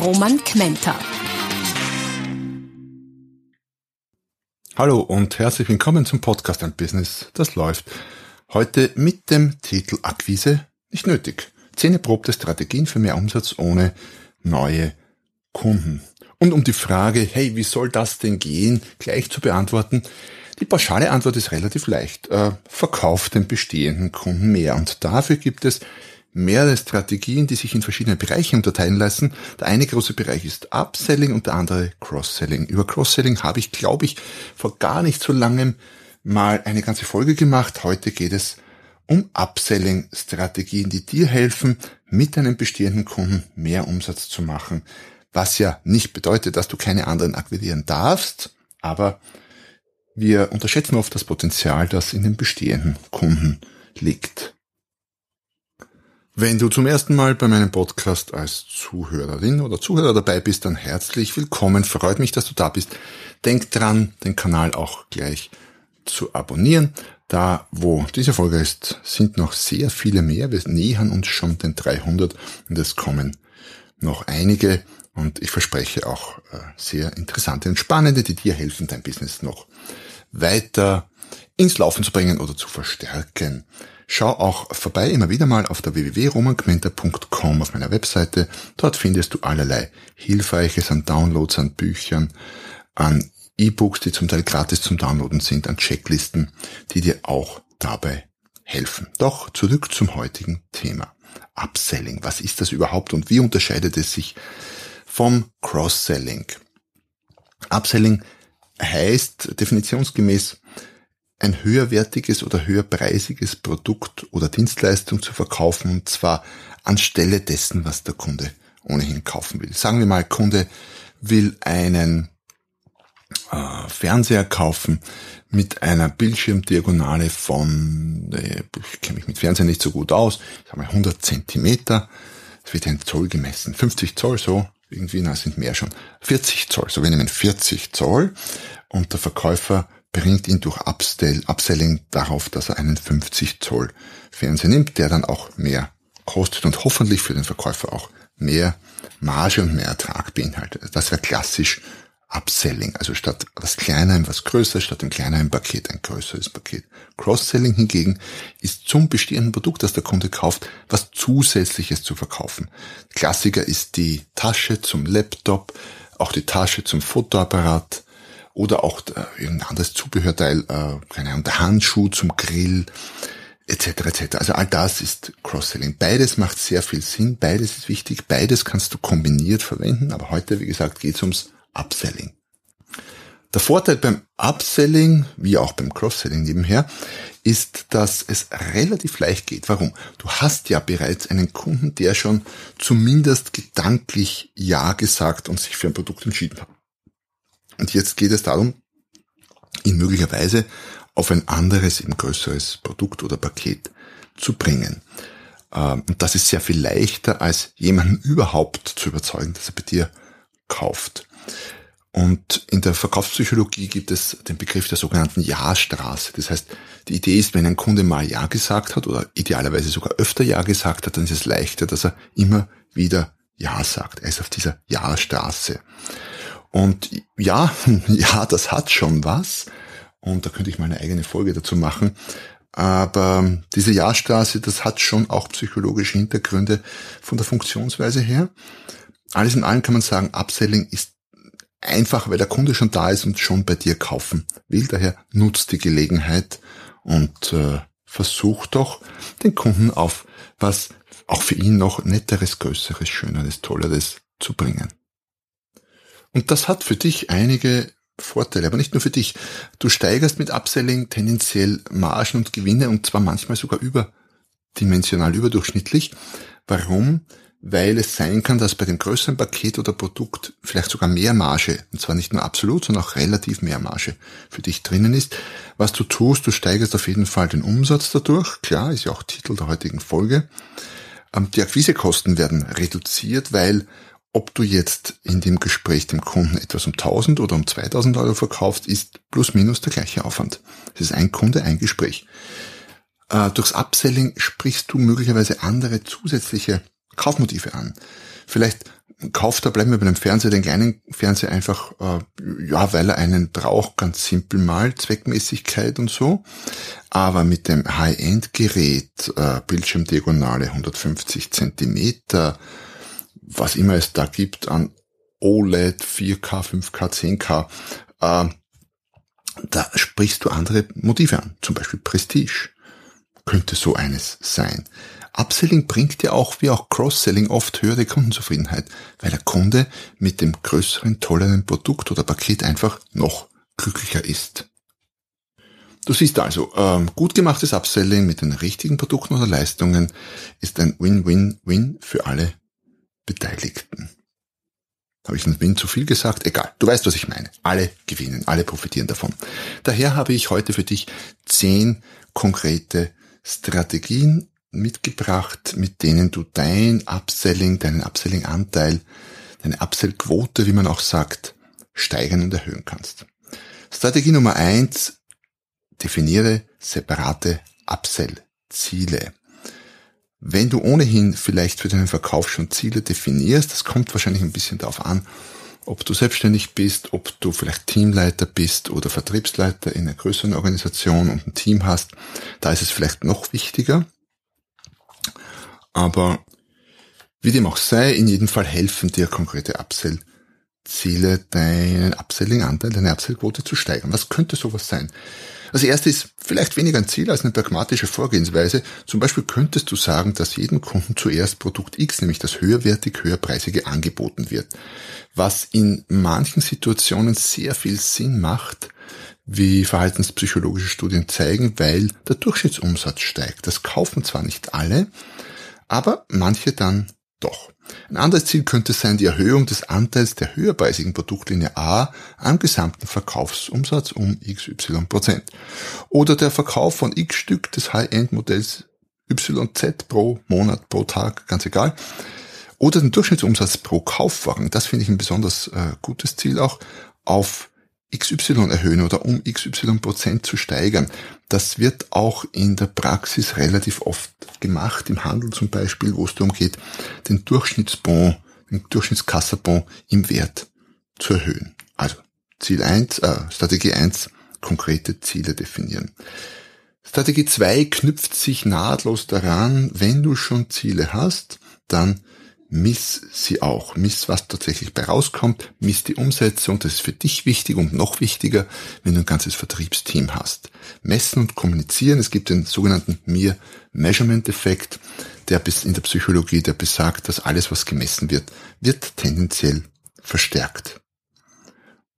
Roman Kmenter. Hallo und herzlich willkommen zum Podcast Ein Business, das läuft. Heute mit dem Titel Akquise nicht nötig. Zehn erprobte Strategien für mehr Umsatz ohne neue Kunden. Und um die Frage, hey, wie soll das denn gehen, gleich zu beantworten, die pauschale Antwort ist relativ leicht. Äh, verkauft den bestehenden Kunden mehr. Und dafür gibt es mehrere Strategien, die sich in verschiedene Bereiche unterteilen lassen. Der eine große Bereich ist Upselling und der andere Cross-Selling. Über Cross-Selling habe ich, glaube ich, vor gar nicht so langem mal eine ganze Folge gemacht. Heute geht es um Upselling-Strategien, die dir helfen, mit deinem bestehenden Kunden mehr Umsatz zu machen was ja nicht bedeutet, dass du keine anderen akquirieren darfst, aber wir unterschätzen oft das Potenzial, das in den bestehenden Kunden liegt. Wenn du zum ersten Mal bei meinem Podcast als Zuhörerin oder Zuhörer dabei bist, dann herzlich willkommen. Freut mich, dass du da bist. Denk dran, den Kanal auch gleich zu abonnieren. Da, wo diese Folge ist, sind noch sehr viele mehr. Wir nähern uns schon den 300 und es kommen noch einige und ich verspreche auch äh, sehr interessante und spannende, die dir helfen, dein Business noch weiter ins Laufen zu bringen oder zu verstärken. Schau auch vorbei immer wieder mal auf der www.romangmenta.com auf meiner Webseite. Dort findest du allerlei Hilfreiches an Downloads, an Büchern, an E-Books, die zum Teil gratis zum Downloaden sind, an Checklisten, die dir auch dabei helfen. Doch zurück zum heutigen Thema. Upselling. Was ist das überhaupt und wie unterscheidet es sich vom Cross-Selling. Upselling heißt definitionsgemäß ein höherwertiges oder höherpreisiges Produkt oder Dienstleistung zu verkaufen und zwar anstelle dessen, was der Kunde ohnehin kaufen will. Sagen wir mal, Kunde will einen äh, Fernseher kaufen mit einer Bildschirmdiagonale von, äh, ich kenne mich mit Fernsehen nicht so gut aus, ich sage mal 100 Zentimeter, es wird in Zoll gemessen, 50 Zoll so, irgendwie, na, sind mehr schon, 40 Zoll. So, wir nehmen 40 Zoll und der Verkäufer bringt ihn durch Upsell, Upselling darauf, dass er einen 50 Zoll Fernseher nimmt, der dann auch mehr kostet und hoffentlich für den Verkäufer auch mehr Marge und mehr Ertrag beinhaltet. Das wäre klassisch Upselling, also statt was Kleiner was Größeres, statt dem kleineren Paket ein größeres Paket. Cross-Selling hingegen ist zum bestehenden Produkt, das der Kunde kauft, was Zusätzliches zu verkaufen. Klassiker ist die Tasche zum Laptop, auch die Tasche zum Fotoapparat oder auch äh, irgendein anderes Zubehörteil, äh, keine Ahnung, der Handschuh zum Grill, etc. etc. Also all das ist Cross-Selling. Beides macht sehr viel Sinn, beides ist wichtig, beides kannst du kombiniert verwenden, aber heute, wie gesagt, geht es ums Upselling. Der Vorteil beim Upselling, wie auch beim Cross-Selling nebenher, ist, dass es relativ leicht geht. Warum? Du hast ja bereits einen Kunden, der schon zumindest gedanklich Ja gesagt und sich für ein Produkt entschieden hat. Und jetzt geht es darum, ihn möglicherweise auf ein anderes, eben größeres Produkt oder Paket zu bringen. Ähm, und das ist sehr viel leichter, als jemanden überhaupt zu überzeugen, dass er bei dir kauft. Und in der Verkaufspsychologie gibt es den Begriff der sogenannten Ja-Straße. Das heißt, die Idee ist, wenn ein Kunde mal Ja gesagt hat oder idealerweise sogar öfter Ja gesagt hat, dann ist es leichter, dass er immer wieder Ja sagt. Er ist auf dieser Ja-Straße. Und ja, ja, das hat schon was. Und da könnte ich mal eine eigene Folge dazu machen. Aber diese Ja-Straße, das hat schon auch psychologische Hintergründe von der Funktionsweise her. Alles in allem kann man sagen, Upselling ist einfach, weil der Kunde schon da ist und schon bei dir kaufen will. Daher nutzt die Gelegenheit und äh, versuch doch den Kunden auf was auch für ihn noch netteres, größeres, schöneres, tolleres zu bringen. Und das hat für dich einige Vorteile, aber nicht nur für dich. Du steigerst mit Upselling tendenziell Margen und Gewinne und zwar manchmal sogar überdimensional, überdurchschnittlich. Warum? weil es sein kann, dass bei dem größeren Paket oder Produkt vielleicht sogar mehr Marge, und zwar nicht nur absolut, sondern auch relativ mehr Marge für dich drinnen ist. Was du tust, du steigerst auf jeden Fall den Umsatz dadurch, klar, ist ja auch Titel der heutigen Folge. Ähm, die Akquisekosten werden reduziert, weil ob du jetzt in dem Gespräch dem Kunden etwas um 1000 oder um 2000 Euro verkaufst, ist plus minus der gleiche Aufwand. Das ist ein Kunde, ein Gespräch. Äh, durchs Upselling sprichst du möglicherweise andere zusätzliche Kaufmotive an. Vielleicht kauft er, bleiben wir bei dem Fernseher, den kleinen Fernseher einfach, äh, ja, weil er einen braucht, ganz simpel mal, Zweckmäßigkeit und so. Aber mit dem High-End-Gerät, äh, Bildschirmdiagonale 150 Zentimeter, was immer es da gibt an OLED, 4K, 5K, 10K, äh, da sprichst du andere Motive an, zum Beispiel Prestige. Könnte so eines sein. Upselling bringt ja auch wie auch Cross-Selling oft höhere Kundenzufriedenheit, weil der Kunde mit dem größeren, tolleren Produkt oder Paket einfach noch glücklicher ist. Du siehst also, ähm, gut gemachtes Upselling mit den richtigen Produkten oder Leistungen ist ein Win-Win-Win für alle Beteiligten. Habe ich Win zu viel gesagt? Egal, du weißt, was ich meine. Alle gewinnen, alle profitieren davon. Daher habe ich heute für dich zehn konkrete Strategien mitgebracht, mit denen du dein Upselling, deinen Upselling-Anteil, deine Upsell-Quote, wie man auch sagt, steigern und erhöhen kannst. Strategie Nummer eins: definiere separate Upsell-Ziele. Wenn du ohnehin vielleicht für deinen Verkauf schon Ziele definierst, das kommt wahrscheinlich ein bisschen darauf an, ob du selbstständig bist, ob du vielleicht Teamleiter bist oder Vertriebsleiter in einer größeren Organisation und ein Team hast, da ist es vielleicht noch wichtiger, aber wie dem auch sei, in jedem Fall helfen dir konkrete Upsell-Ziele, deinen Upselling-Anteil, deine Upsell-Quote zu steigern. Was könnte sowas sein? Das erste ist vielleicht weniger ein Ziel als eine pragmatische Vorgehensweise. Zum Beispiel könntest du sagen, dass jedem Kunden zuerst Produkt X, nämlich das höherwertig, höherpreisige angeboten wird. Was in manchen Situationen sehr viel Sinn macht, wie verhaltenspsychologische Studien zeigen, weil der Durchschnittsumsatz steigt. Das kaufen zwar nicht alle, aber manche dann doch. Ein anderes Ziel könnte sein die Erhöhung des Anteils der höherpreisigen Produktlinie A am gesamten Verkaufsumsatz um XY Prozent. Oder der Verkauf von X Stück des High-End-Modells YZ pro Monat, pro Tag, ganz egal. Oder den Durchschnittsumsatz pro Kaufwagen, das finde ich ein besonders äh, gutes Ziel auch, auf XY erhöhen oder um XY Prozent zu steigern. Das wird auch in der Praxis relativ oft gemacht, im Handel zum Beispiel, wo es darum geht, den Durchschnittsbon, den Durchschnittskassabon im Wert zu erhöhen. Also Ziel 1, äh, Strategie 1, konkrete Ziele definieren. Strategie 2 knüpft sich nahtlos daran, wenn du schon Ziele hast, dann miss sie auch. Miss, was tatsächlich bei rauskommt, miss die Umsetzung, das ist für dich wichtig und noch wichtiger, wenn du ein ganzes Vertriebsteam hast. Messen und kommunizieren, es gibt den sogenannten Mere Measurement Effekt, der bis in der Psychologie, der besagt, dass alles, was gemessen wird, wird tendenziell verstärkt.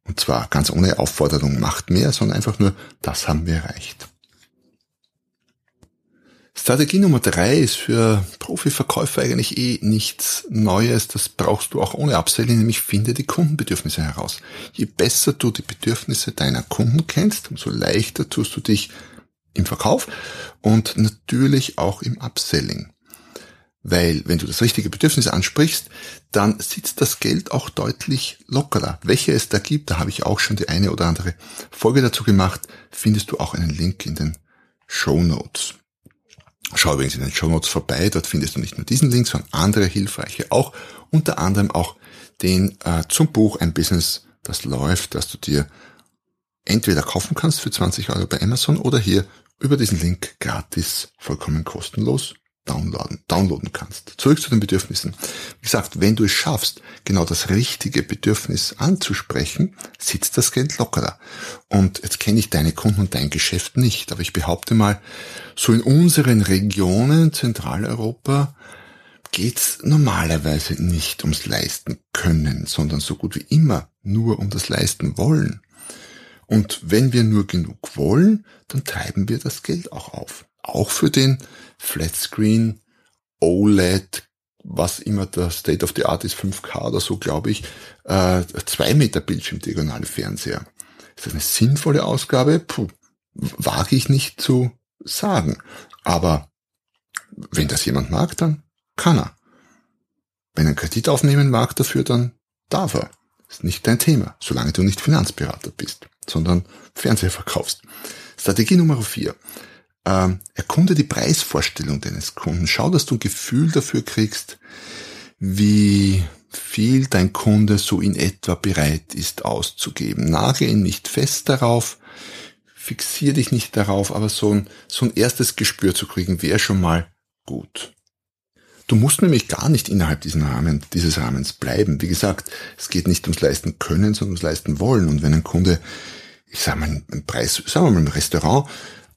Und zwar ganz ohne Aufforderung, macht mehr, sondern einfach nur, das haben wir erreicht. Strategie Nummer drei ist für Profiverkäufer eigentlich eh nichts Neues. Das brauchst du auch ohne Upselling, nämlich finde die Kundenbedürfnisse heraus. Je besser du die Bedürfnisse deiner Kunden kennst, umso leichter tust du dich im Verkauf und natürlich auch im Upselling. Weil wenn du das richtige Bedürfnis ansprichst, dann sitzt das Geld auch deutlich lockerer. Welche es da gibt, da habe ich auch schon die eine oder andere Folge dazu gemacht, findest du auch einen Link in den Show Notes. Schau übrigens in den Show Notes vorbei, dort findest du nicht nur diesen Link, sondern andere hilfreiche auch, unter anderem auch den äh, zum Buch Ein Business, das läuft, dass du dir entweder kaufen kannst für 20 Euro bei Amazon oder hier über diesen Link gratis, vollkommen kostenlos downloaden, downloaden kannst. Zurück zu den Bedürfnissen. Wie gesagt, wenn du es schaffst, genau das richtige Bedürfnis anzusprechen, sitzt das Geld lockerer. Und jetzt kenne ich deine Kunden und dein Geschäft nicht, aber ich behaupte mal, so in unseren Regionen, Zentraleuropa, geht's normalerweise nicht ums Leisten können, sondern so gut wie immer nur um das Leisten wollen. Und wenn wir nur genug wollen, dann treiben wir das Geld auch auf. Auch für den Flatscreen, OLED, was immer der State of the Art ist, 5K oder so, glaube ich, äh, zwei Meter Bildschirmdiagonale Fernseher. Ist das eine sinnvolle Ausgabe? Puh, wage ich nicht zu sagen. Aber wenn das jemand mag, dann kann er. Wenn er einen Kredit aufnehmen mag dafür, dann darf er. Ist nicht dein Thema, solange du nicht Finanzberater bist, sondern Fernseher verkaufst. Strategie Nummer vier. Ähm, erkunde die Preisvorstellung deines Kunden. Schau, dass du ein Gefühl dafür kriegst, wie viel dein Kunde so in etwa bereit ist auszugeben. Nagel ihn nicht fest darauf, fixier dich nicht darauf, aber so ein, so ein erstes Gespür zu kriegen, wäre schon mal gut. Du musst nämlich gar nicht innerhalb diesen Rahmen, dieses Rahmens bleiben. Wie gesagt, es geht nicht ums Leisten können, sondern ums Leisten wollen. Und wenn ein Kunde, ich sage mal, einen Preis, sagen wir mal im Restaurant,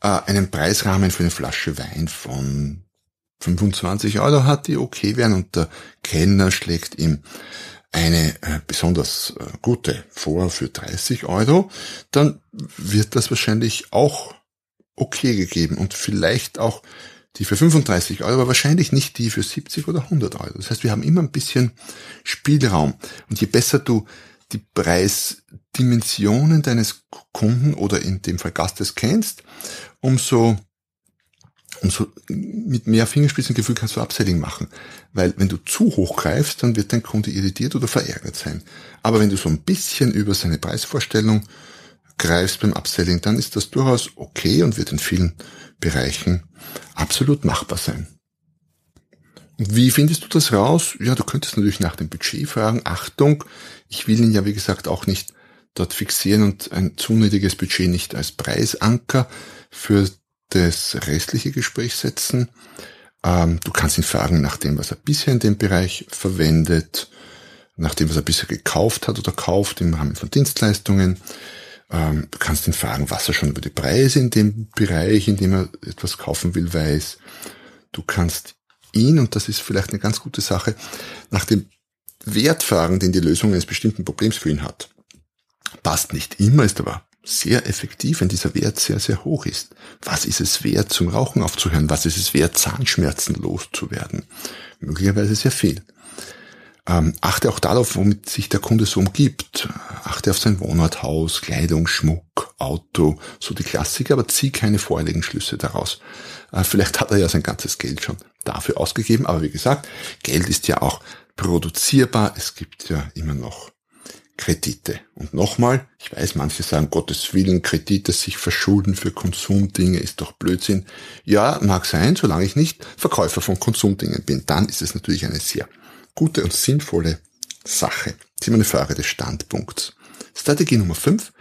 äh, einen Preisrahmen für eine Flasche Wein von 25 Euro hat, die okay wären und der Kellner schlägt ihm eine äh, besonders äh, gute vor für 30 Euro, dann wird das wahrscheinlich auch okay gegeben und vielleicht auch die für 35 Euro, aber wahrscheinlich nicht die für 70 oder 100 Euro. Das heißt, wir haben immer ein bisschen Spielraum. Und je besser du die Preisdimensionen deines Kunden oder in dem Fall Gastes kennst, umso umso mit mehr Fingerspitzengefühl kannst du Upselling machen. Weil wenn du zu hoch greifst, dann wird dein Kunde irritiert oder verärgert sein. Aber wenn du so ein bisschen über seine Preisvorstellung greifst beim Upselling, dann ist das durchaus okay und wird in vielen Bereichen absolut machbar sein. Wie findest du das raus? Ja, du könntest natürlich nach dem Budget fragen. Achtung, ich will ihn ja wie gesagt auch nicht dort fixieren und ein zu Budget nicht als Preisanker für das restliche Gespräch setzen. Ähm, du kannst ihn fragen nach dem, was er bisher in dem Bereich verwendet, nach dem, was er bisher gekauft hat oder kauft im Rahmen von Dienstleistungen. Ähm, du kannst ihn fragen, was er schon über die Preise in dem Bereich, in dem er etwas kaufen will, weiß. Du kannst ihn, und das ist vielleicht eine ganz gute Sache, nach dem Wert fragen, den die Lösung eines bestimmten Problems für ihn hat. Passt nicht immer, ist aber sehr effektiv, wenn dieser Wert sehr, sehr hoch ist. Was ist es wert, zum Rauchen aufzuhören? Was ist es wert, Zahnschmerzen loszuwerden? Möglicherweise sehr viel. Ähm, achte auch darauf, womit sich der Kunde so umgibt. Achte auf sein Wohnort, Haus, Kleidung, Schmuck, Auto, so die Klassiker, aber zieh keine vorherigen Schlüsse daraus. Äh, vielleicht hat er ja sein ganzes Geld schon dafür ausgegeben, aber wie gesagt, Geld ist ja auch produzierbar. Es gibt ja immer noch Kredite. Und nochmal, ich weiß, manche sagen, Gottes Willen, Kredite sich verschulden für Konsumdinge ist doch Blödsinn. Ja, mag sein, solange ich nicht Verkäufer von Konsumdingen bin. Dann ist es natürlich eine sehr gute und sinnvolle Sache. Das ist immer eine Frage des Standpunkts. Strategie Nummer 5.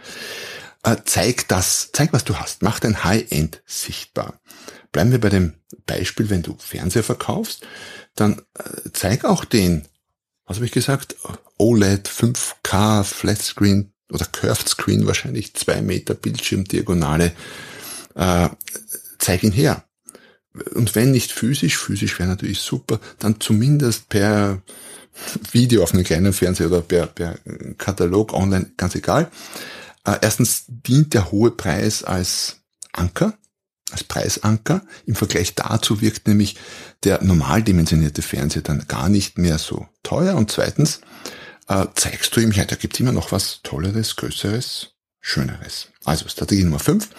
Äh, zeig das, zeig was du hast. Mach dein High-End sichtbar. Bleiben wir bei dem Beispiel, wenn du Fernseher verkaufst, dann äh, zeig auch den was habe ich gesagt? OLED, 5K, Flatscreen oder Curved Screen wahrscheinlich, zwei Meter Bildschirmdiagonale. Äh, zeig ihn her. Und wenn nicht physisch, physisch wäre natürlich super, dann zumindest per Video auf einem kleinen Fernseher oder per, per Katalog online, ganz egal. Äh, erstens dient der hohe Preis als Anker als Preisanker. Im Vergleich dazu wirkt nämlich der normal dimensionierte Fernseher dann gar nicht mehr so teuer. Und zweitens äh, zeigst du ihm, ja, da gibt's immer noch was Tolleres, Größeres, Schöneres. Also Strategie Nummer 5,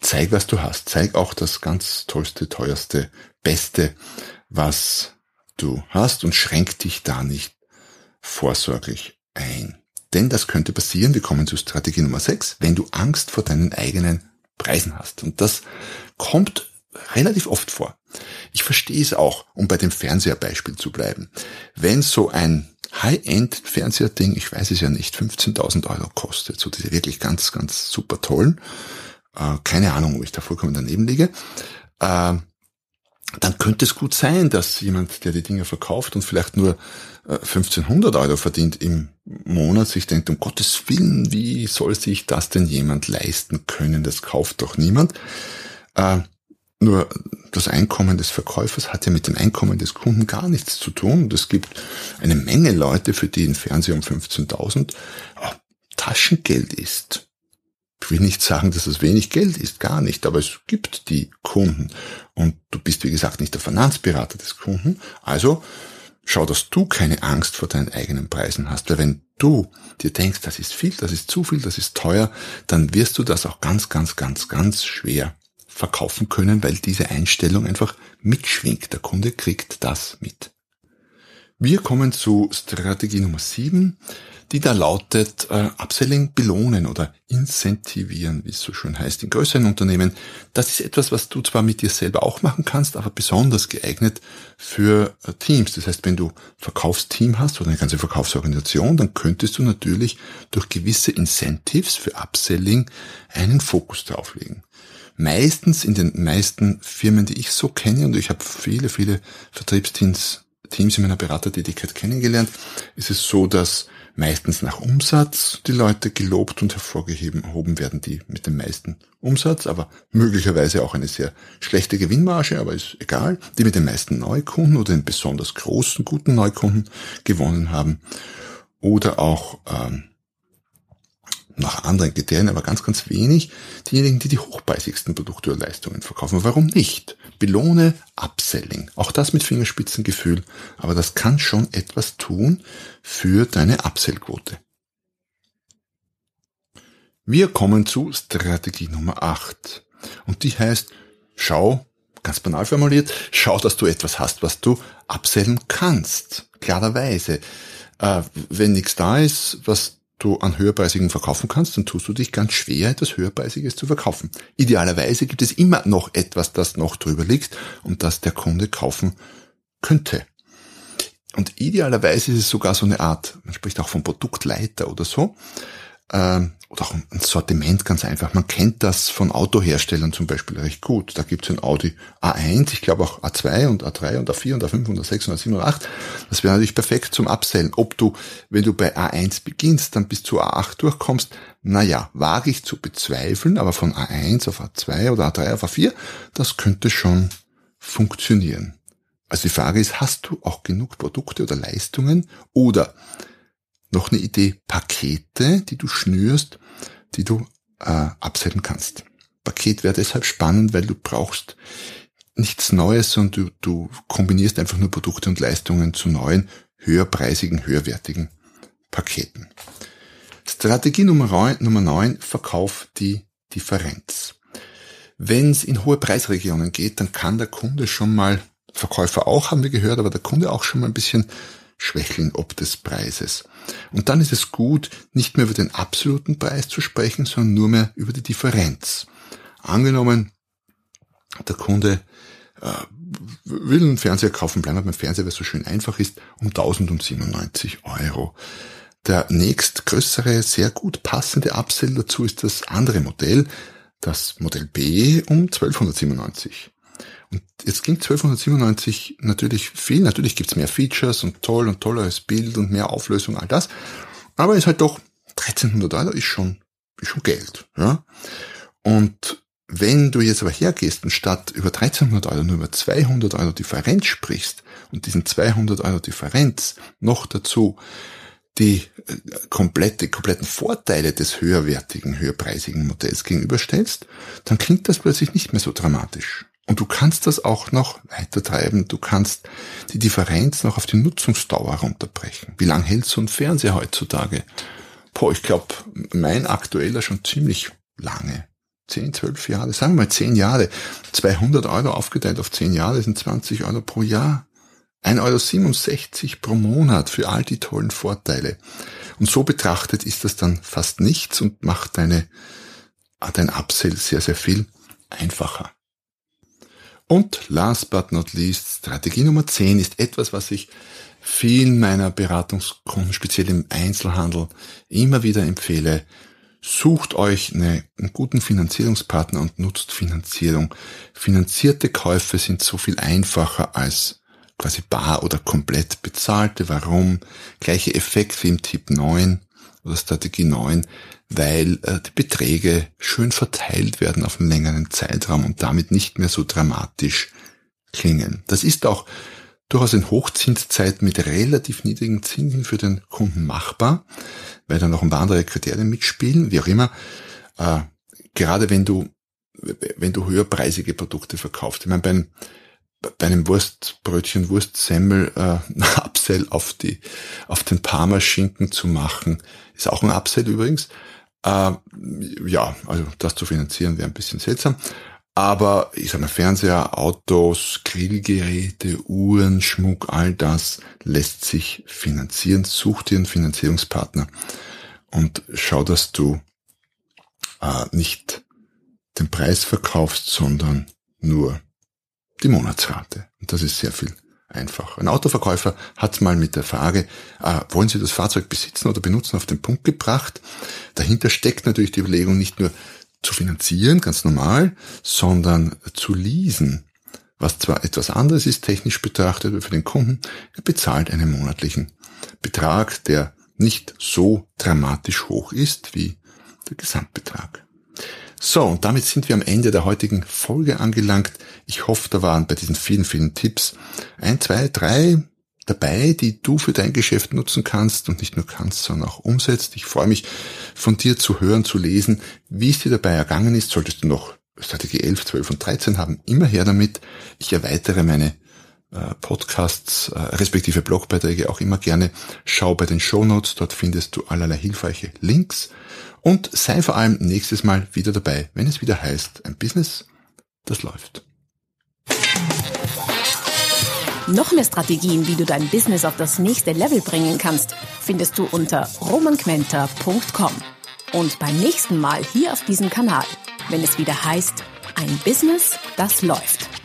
zeig, was du hast. Zeig auch das ganz tollste, teuerste, beste, was du hast und schränk dich da nicht vorsorglich ein. Denn das könnte passieren, wir kommen zu Strategie Nummer 6, wenn du Angst vor deinen eigenen Preisen hast. Und das kommt relativ oft vor. Ich verstehe es auch, um bei dem Fernseherbeispiel zu bleiben. Wenn so ein High-End-Fernseher-Ding, ich weiß es ja nicht, 15.000 Euro kostet, so diese wirklich ganz, ganz super tollen, äh, keine Ahnung, ob ich da vollkommen daneben liege, äh, dann könnte es gut sein, dass jemand, der die Dinge verkauft und vielleicht nur 1500 äh, Euro verdient im Monat, sich denkt, um Gottes Willen, wie soll sich das denn jemand leisten können? Das kauft doch niemand. Äh, nur das Einkommen des Verkäufers hat ja mit dem Einkommen des Kunden gar nichts zu tun. Und es gibt eine Menge Leute, für die ein Fernseher um 15.000 Taschengeld ist. Ich will nicht sagen, dass es wenig Geld ist, gar nicht, aber es gibt die Kunden. Und du bist, wie gesagt, nicht der Finanzberater des Kunden. Also schau, dass du keine Angst vor deinen eigenen Preisen hast. Weil wenn du dir denkst, das ist viel, das ist zu viel, das ist teuer, dann wirst du das auch ganz, ganz, ganz, ganz schwer verkaufen können, weil diese Einstellung einfach mitschwingt. Der Kunde kriegt das mit. Wir kommen zu Strategie Nummer 7 die da lautet äh, Upselling belohnen oder incentivieren, wie es so schön heißt in größeren Unternehmen. Das ist etwas, was du zwar mit dir selber auch machen kannst, aber besonders geeignet für äh, Teams. Das heißt, wenn du Verkaufsteam hast oder eine ganze Verkaufsorganisation, dann könntest du natürlich durch gewisse Incentives für Upselling einen Fokus drauf legen. Meistens in den meisten Firmen, die ich so kenne, und ich habe viele, viele Vertriebsteams Teams in meiner Beratertätigkeit kennengelernt, ist es so, dass meistens nach Umsatz die Leute gelobt und hervorgehoben werden, die mit dem meisten Umsatz, aber möglicherweise auch eine sehr schlechte Gewinnmarge, aber ist egal, die mit den meisten Neukunden oder den besonders großen, guten Neukunden gewonnen haben. Oder auch ähm, nach anderen Kriterien, aber ganz, ganz wenig diejenigen, die die hochpreisigsten Produkte oder Leistungen verkaufen. Warum nicht? Belohne Upselling. Auch das mit Fingerspitzengefühl, aber das kann schon etwas tun für deine Upsellquote. Wir kommen zu Strategie Nummer 8. Und die heißt, schau, ganz banal formuliert, schau, dass du etwas hast, was du upsellen kannst. Klarerweise. Äh, wenn nichts da ist, was du an höherpreisigen verkaufen kannst, dann tust du dich ganz schwer, etwas höherpreisiges zu verkaufen. Idealerweise gibt es immer noch etwas, das noch drüber liegt und das der Kunde kaufen könnte. Und idealerweise ist es sogar so eine Art, man spricht auch von Produktleiter oder so, ähm, oder auch ein Sortiment ganz einfach. Man kennt das von Autoherstellern zum Beispiel recht gut. Da gibt es ein Audi A1, ich glaube auch A2 und A3 und A4 und A5 und A6 und A7 und A8. Das wäre natürlich perfekt zum Absellen. Ob du, wenn du bei A1 beginnst, dann bis zu A8 durchkommst, naja, wage ich zu bezweifeln, aber von A1 auf A2 oder A3 auf A4, das könnte schon funktionieren. Also die Frage ist, hast du auch genug Produkte oder Leistungen oder noch eine Idee, Pakete, die du schnürst, die du äh, absetzen kannst. Paket wäre deshalb spannend, weil du brauchst nichts Neues, sondern du, du kombinierst einfach nur Produkte und Leistungen zu neuen, höherpreisigen, höherwertigen Paketen. Strategie Nummer 9, Nummer 9 Verkauf die Differenz. Wenn es in hohe Preisregionen geht, dann kann der Kunde schon mal, Verkäufer auch, haben wir gehört, aber der Kunde auch schon mal ein bisschen schwächeln ob des Preises. Und dann ist es gut, nicht mehr über den absoluten Preis zu sprechen, sondern nur mehr über die Differenz. Angenommen, der Kunde äh, will einen Fernseher kaufen, bleiben wir beim Fernseher, weil es so schön einfach ist, um 1097 Euro. Der nächstgrößere, sehr gut passende Upsell dazu ist das andere Modell, das Modell B um 1297. Und jetzt klingt 1297 natürlich viel, natürlich gibt's mehr Features und toll und tolleres Bild und mehr Auflösung, all das. Aber ist halt doch 1300 Euro ist schon, ist schon Geld, ja. Und wenn du jetzt aber hergehst und statt über 1300 Euro nur über 200 Euro Differenz sprichst und diesen 200 Euro Differenz noch dazu die äh, komplette, kompletten Vorteile des höherwertigen, höherpreisigen Modells gegenüberstellst, dann klingt das plötzlich nicht mehr so dramatisch. Und du kannst das auch noch weiter treiben. Du kannst die Differenz noch auf die Nutzungsdauer runterbrechen. Wie lang hält so ein Fernseher heutzutage? Boah, ich glaube, mein aktueller schon ziemlich lange. 10, 12 Jahre, sagen wir mal 10 Jahre. 200 Euro aufgeteilt auf 10 Jahre sind 20 Euro pro Jahr. 1,67 Euro pro Monat für all die tollen Vorteile. Und so betrachtet ist das dann fast nichts und macht deine, dein Upsell sehr, sehr viel einfacher. Und last but not least, Strategie Nummer 10 ist etwas, was ich vielen meiner Beratungskunden, speziell im Einzelhandel, immer wieder empfehle. Sucht euch eine, einen guten Finanzierungspartner und nutzt Finanzierung. Finanzierte Käufe sind so viel einfacher als quasi bar oder komplett bezahlte. Warum? Gleiche Effekt wie im Tipp 9 oder Strategie 9 weil äh, die Beträge schön verteilt werden auf einen längeren Zeitraum und damit nicht mehr so dramatisch klingen. Das ist auch durchaus in Hochzinszeiten mit relativ niedrigen Zinsen für den Kunden machbar, weil da noch ein paar andere Kriterien mitspielen, wie auch immer. Äh, gerade wenn du, wenn du höherpreisige Produkte verkaufst. Ich meine, beim, bei einem Wurstbrötchen, Wurstsemmel, äh, Upsell auf die, auf den Parmaschinken zu machen. Ist auch ein Upsell übrigens. Äh, ja, also das zu finanzieren wäre ein bisschen seltsam. Aber ich sag mal, Fernseher, Autos, Grillgeräte, Uhren, Schmuck, all das lässt sich finanzieren. Such dir einen Finanzierungspartner und schau, dass du äh, nicht den Preis verkaufst, sondern nur die Monatsrate. Und das ist sehr viel einfach. Ein Autoverkäufer hat mal mit der Frage, äh, wollen Sie das Fahrzeug besitzen oder benutzen, auf den Punkt gebracht. Dahinter steckt natürlich die Überlegung, nicht nur zu finanzieren, ganz normal, sondern zu leasen. Was zwar etwas anderes ist, technisch betrachtet, aber für den Kunden, er bezahlt einen monatlichen Betrag, der nicht so dramatisch hoch ist wie der Gesamtbetrag. So, und damit sind wir am Ende der heutigen Folge angelangt. Ich hoffe, da waren bei diesen vielen, vielen Tipps ein, zwei, drei dabei, die du für dein Geschäft nutzen kannst und nicht nur kannst, sondern auch umsetzt. Ich freue mich, von dir zu hören, zu lesen, wie es dir dabei ergangen ist. Solltest du noch Strategie 11, 12 und 13 haben, immer her damit. Ich erweitere meine äh, Podcasts, äh, respektive Blogbeiträge auch immer gerne. Schau bei den Show Notes, dort findest du allerlei hilfreiche Links. Und sei vor allem nächstes Mal wieder dabei, wenn es wieder heißt, ein Business, das läuft. Noch mehr Strategien, wie du dein Business auf das nächste Level bringen kannst, findest du unter romanquenter.com. Und beim nächsten Mal hier auf diesem Kanal, wenn es wieder heißt, ein Business, das läuft.